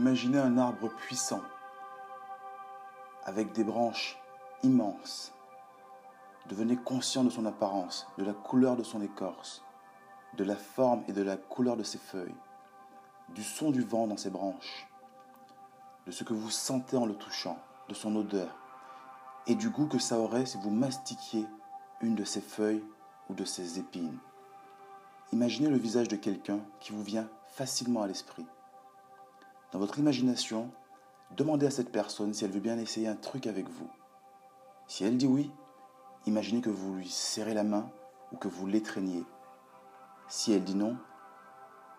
Imaginez un arbre puissant, avec des branches immenses. Devenez conscient de son apparence, de la couleur de son écorce, de la forme et de la couleur de ses feuilles, du son du vent dans ses branches, de ce que vous sentez en le touchant, de son odeur, et du goût que ça aurait si vous mastiquiez une de ses feuilles ou de ses épines. Imaginez le visage de quelqu'un qui vous vient facilement à l'esprit. Dans votre imagination, demandez à cette personne si elle veut bien essayer un truc avec vous. Si elle dit oui, imaginez que vous lui serrez la main ou que vous l'étreignez. Si elle dit non,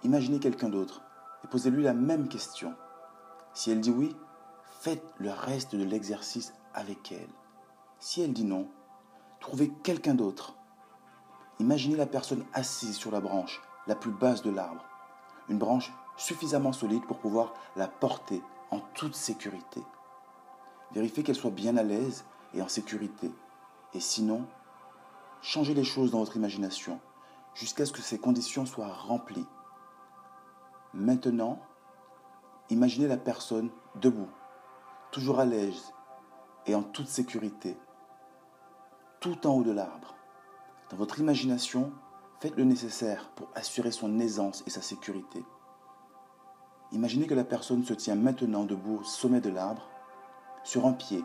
imaginez quelqu'un d'autre et posez-lui la même question. Si elle dit oui, faites le reste de l'exercice avec elle. Si elle dit non, trouvez quelqu'un d'autre. Imaginez la personne assise sur la branche la plus basse de l'arbre, une branche suffisamment solide pour pouvoir la porter en toute sécurité. Vérifiez qu'elle soit bien à l'aise et en sécurité. Et sinon, changez les choses dans votre imagination jusqu'à ce que ces conditions soient remplies. Maintenant, imaginez la personne debout, toujours à l'aise et en toute sécurité, tout en haut de l'arbre. Dans votre imagination, faites le nécessaire pour assurer son aisance et sa sécurité. Imaginez que la personne se tient maintenant debout au sommet de l'arbre, sur un pied,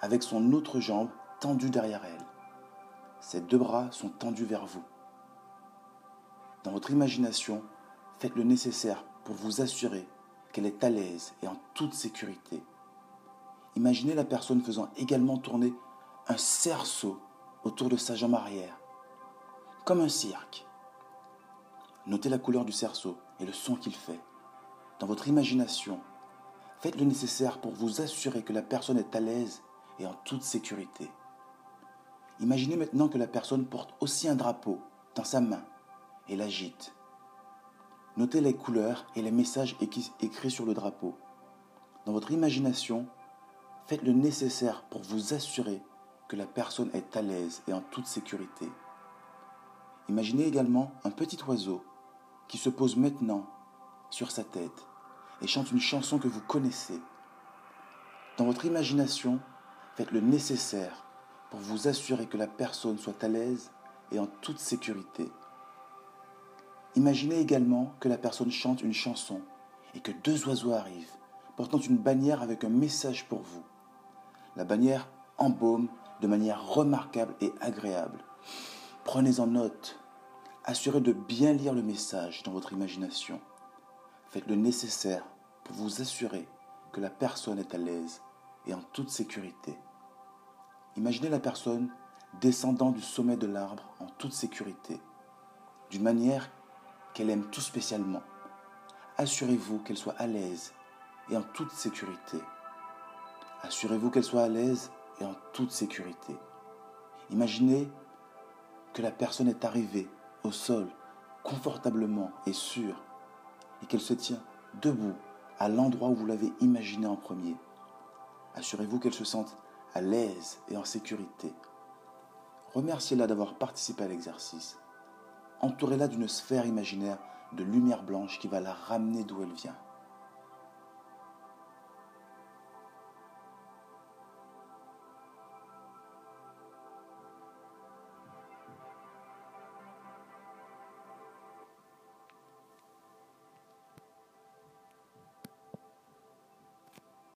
avec son autre jambe tendue derrière elle. Ses deux bras sont tendus vers vous. Dans votre imagination, faites le nécessaire pour vous assurer qu'elle est à l'aise et en toute sécurité. Imaginez la personne faisant également tourner un cerceau autour de sa jambe arrière, comme un cirque. Notez la couleur du cerceau et le son qu'il fait dans votre imagination, faites le nécessaire pour vous assurer que la personne est à l'aise et en toute sécurité. Imaginez maintenant que la personne porte aussi un drapeau dans sa main et l'agite. Notez les couleurs et les messages écrits sur le drapeau. Dans votre imagination, faites le nécessaire pour vous assurer que la personne est à l'aise et en toute sécurité. Imaginez également un petit oiseau qui se pose maintenant sur sa tête et chante une chanson que vous connaissez. Dans votre imagination, faites le nécessaire pour vous assurer que la personne soit à l'aise et en toute sécurité. Imaginez également que la personne chante une chanson et que deux oiseaux arrivent, portant une bannière avec un message pour vous. La bannière embaume de manière remarquable et agréable. Prenez en note. Assurez de bien lire le message dans votre imagination. Faites le nécessaire pour vous assurer que la personne est à l'aise et en toute sécurité. Imaginez la personne descendant du sommet de l'arbre en toute sécurité, d'une manière qu'elle aime tout spécialement. Assurez-vous qu'elle soit à l'aise et en toute sécurité. Assurez-vous qu'elle soit à l'aise et en toute sécurité. Imaginez que la personne est arrivée au sol confortablement et sûre et qu'elle se tient debout à l'endroit où vous l'avez imaginé en premier. Assurez-vous qu'elle se sente à l'aise et en sécurité. Remerciez-la d'avoir participé à l'exercice. Entourez-la d'une sphère imaginaire de lumière blanche qui va la ramener d'où elle vient.